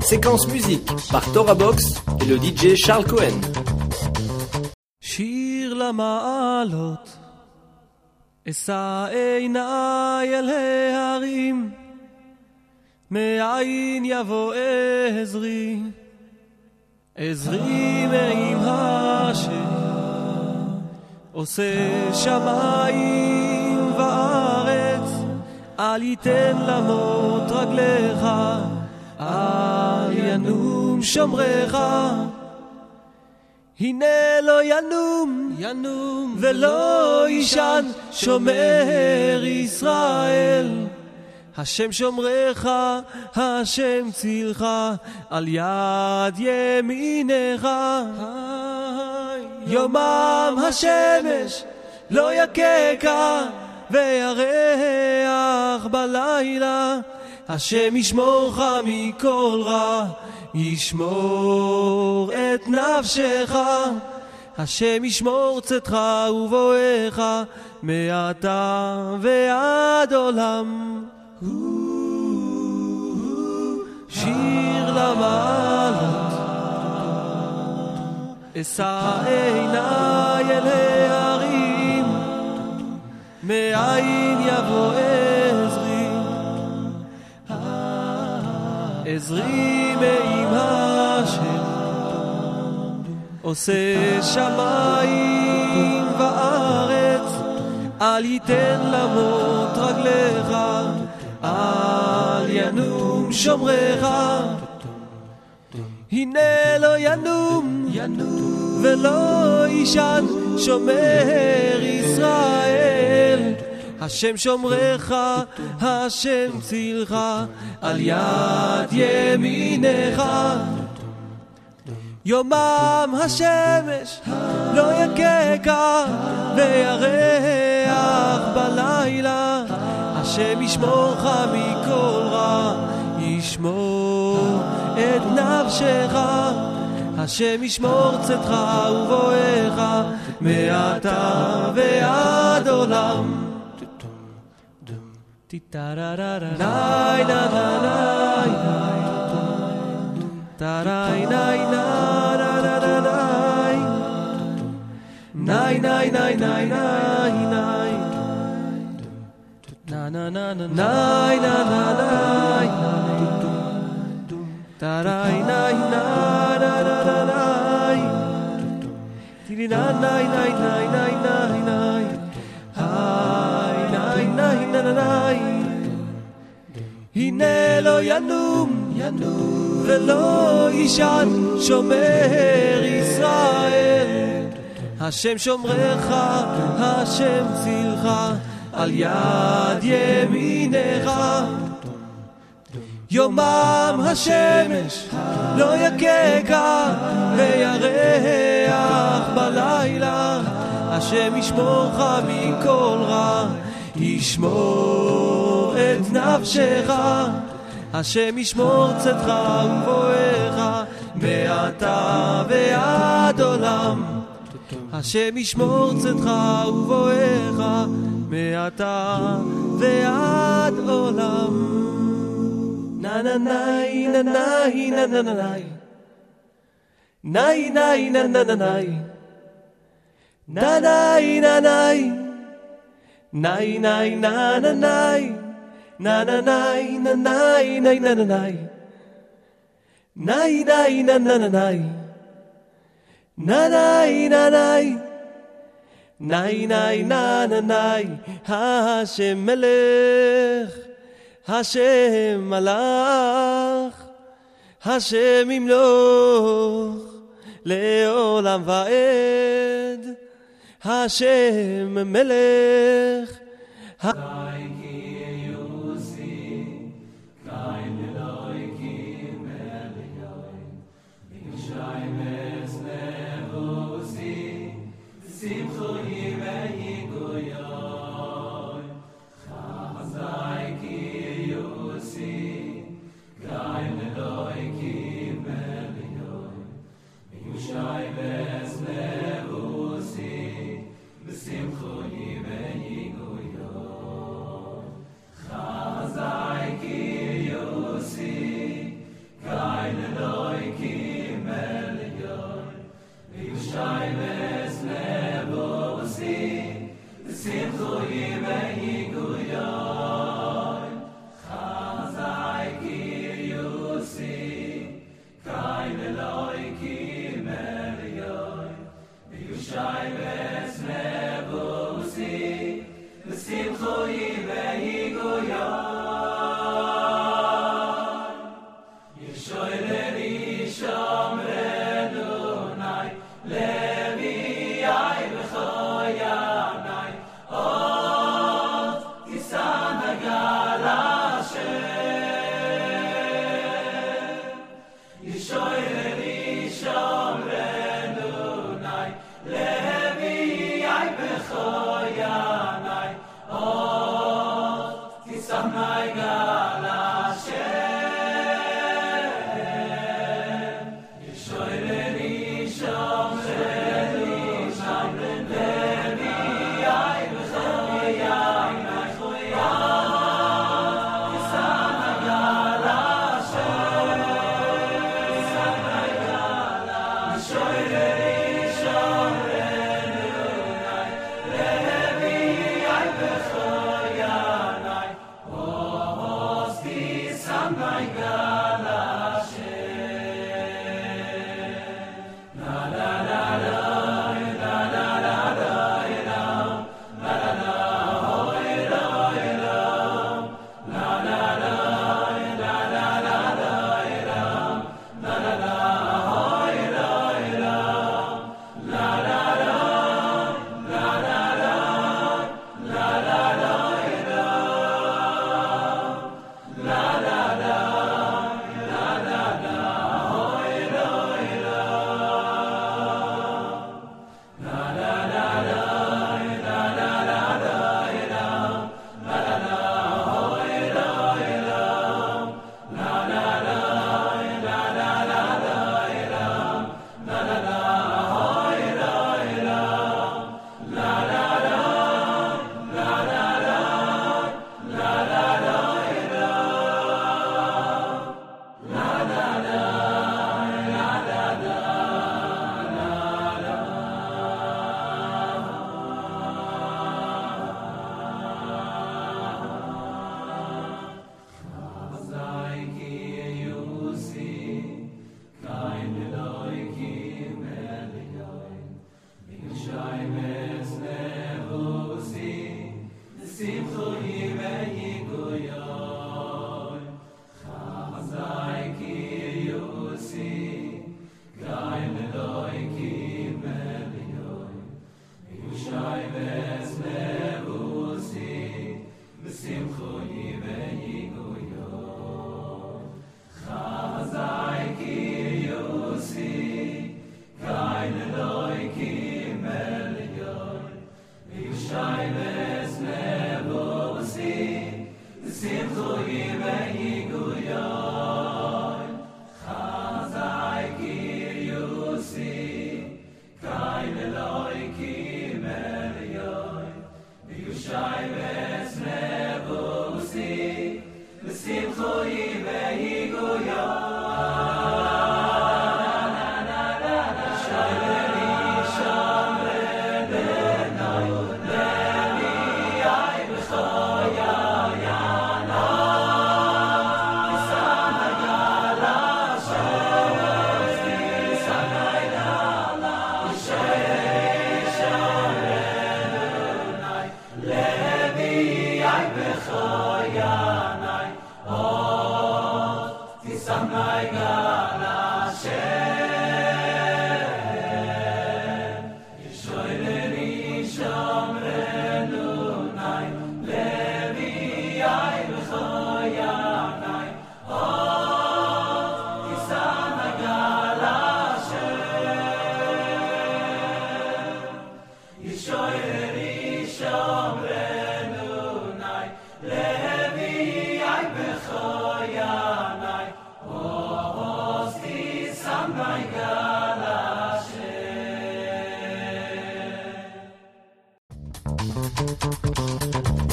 Séquence musique par Tora Box et le DJ Charles Cohen. שיר למעלות, אשא עיניי אל ההרים, מאין יבוא עזרי, עזרי מעם השם, עושה שמיים וארץ, אל ייתן למות רגליך, אל ינום שומרך. הנה לא ינום, ינום ולא יישן, שומר ישראל. השם שומרך, השם צילך, על יד ימינך. יומם השמש לא יככה, וירח בלילה. השם ישמורך מכל רע. ישמור את נפשך, השם ישמור צאתך ובואך, מעתה ועד עולם. שיר למעלות, אשא עיניי אל ההרים, מאין יבוא עזרי. עזרי מעם השם, עושה שמיים וארץ, אל ייתן למות רגליך, אל ינום שומרך. הנה לא ינום ולא יישן, שומר ישראל. השם שומרך, השם צילך, על יד ימינך. יומם השמש לא יככה, וירח בלילה. השם ישמורך מכל רע, ישמור את נפשך. השם ישמור צאתך ובואך, מעתה ועד עולם. Nai na na nai Tarai nai na na na na nai Nai nai nai nai nai nai Na na na na nai na na Tarai nai na na na na nai Tiri na nai nai nai nai nai nai Hai nai nai na na nai הנה לא ינום ולא יישן, שומר ישראל. השם שומרך, השם צילך, על יד ימינך. יומם השמש לא יככה, וירח בלילה. השם ישמורך מכל רע, ישמור את נפשך, השם ישמור צאתך ובואך, מעתה ועד עולם. השם ישמור צאתך ובואך, מעתה ועד עולם. na na na na na na na na na na na na Na na na na Na na na na na na na na Na na Nai nai na na nai Hashem Melech Hashem malach Hashem imloch לעולם ועד השם מלך.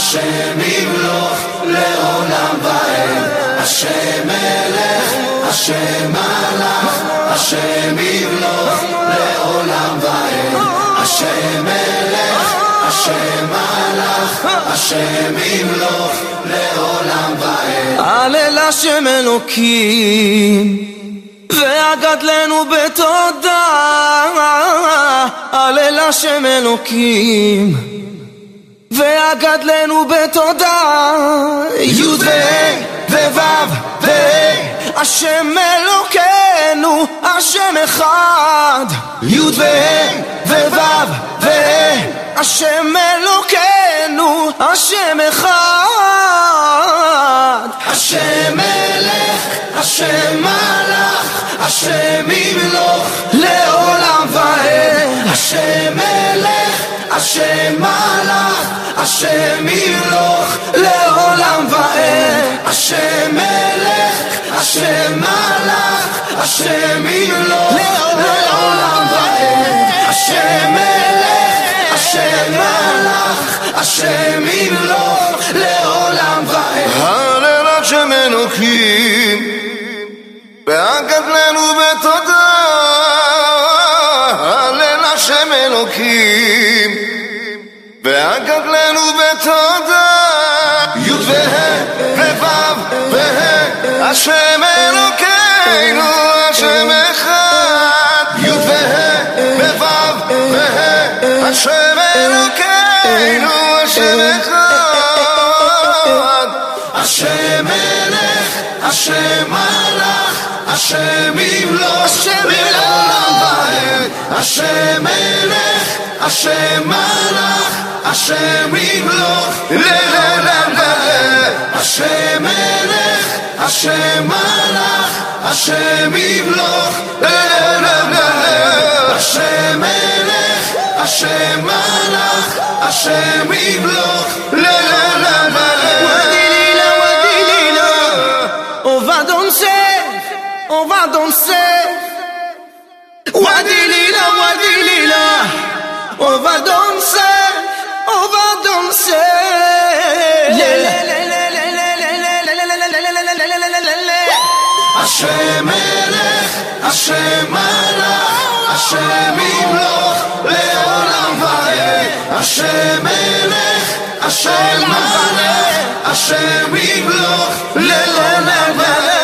השם ימלוך לעולם ועד. השם מלך, השם מלך, השם ימלוך לעולם ועד. השם מלך, השם מלך, השם ימלוך לעולם ועד. הלל השם אלוקים והגדלנו בתודה הלל השם אלוקים והגדלנו בתודה. י' וה' וו' וה' השם אלוקינו השם אחד. י' וה' וו' וה' השם אלוקינו השם אחד. השם מלך, השם מלך, השם ימלוך לעולם ועד. השם מלך, השם מלך, השם ימלוך לעולם ועד השם מלך, השם מלך, השם ימלוך לעולם ועד. השם מלך, השם מלך, השם ימלוך לעולם ועד. הלילות שמנוקים והגדלנו בתודה הלילה שמנוקים והגדלנו בתודה. י' וה' וו' וה' השם אלוקינו השם אחד. י' וה' וו' וה' השם אלוקינו השם אחד. השם מלך, השם מלך, השם ימלוך לעולם ועד. השם מלך, השם מלך, השם ימלוך לעולם ועד. השם מלך, השם מלך, השם ימלוך לעולם ועד. השם מלך, השם מלך, השם ימלוך לעולם ועד. On va danser, on va danser. Wadi lila, wadi lila. on va danser, on va danser. Hashem Melech, Hashem Malach, Hashem Imloch, Leolam Vae. Hashem Melech, Hashem Malach, Hashem Imloch, Leolam Vae.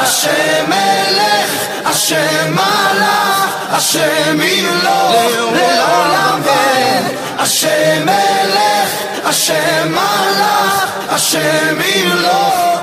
Hashem Melech, Hashem Malach, Hashem Imloch, Leolam השם מלך, השם מלך, השם ימלוך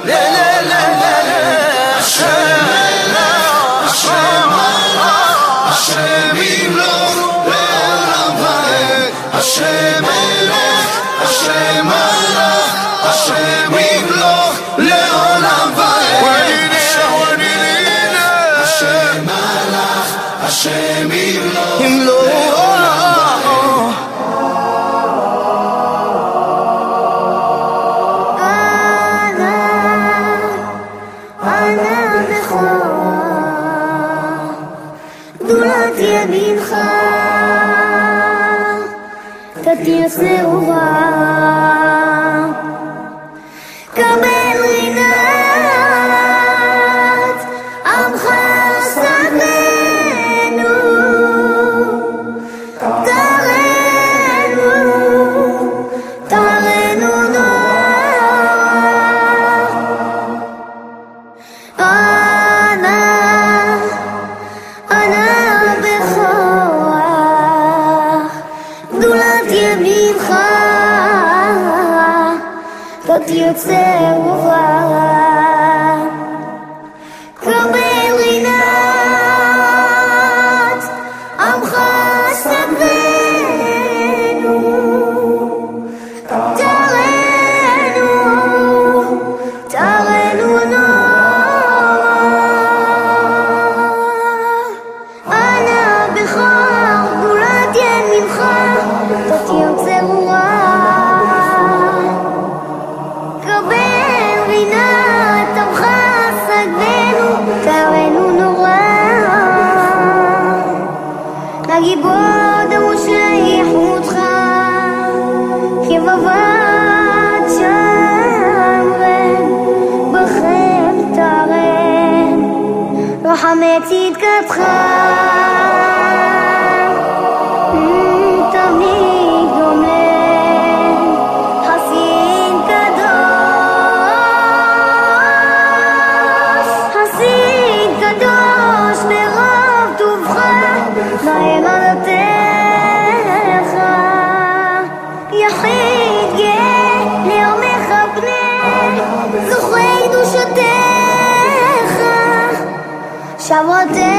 all.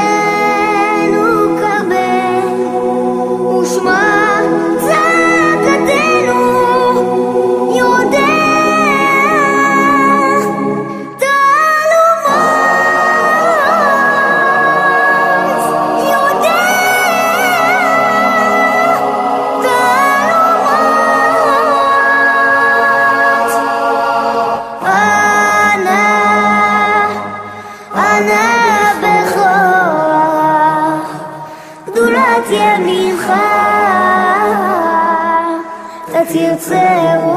céu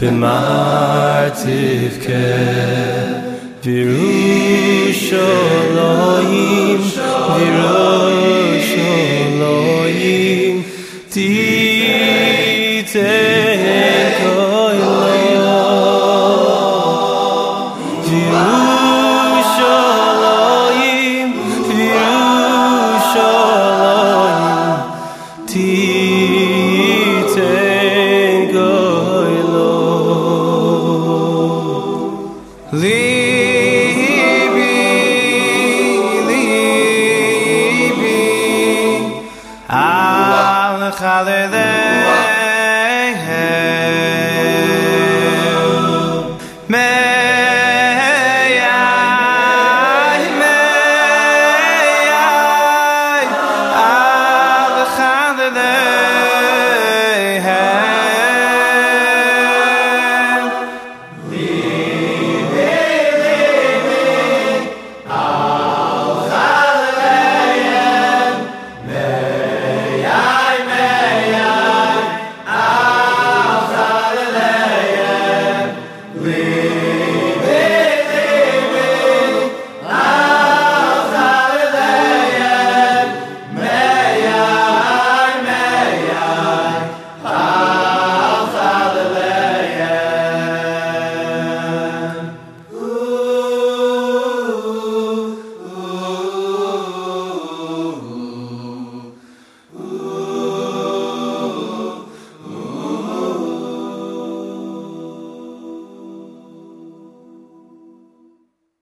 b'mativke v'ru sholoyim v'ru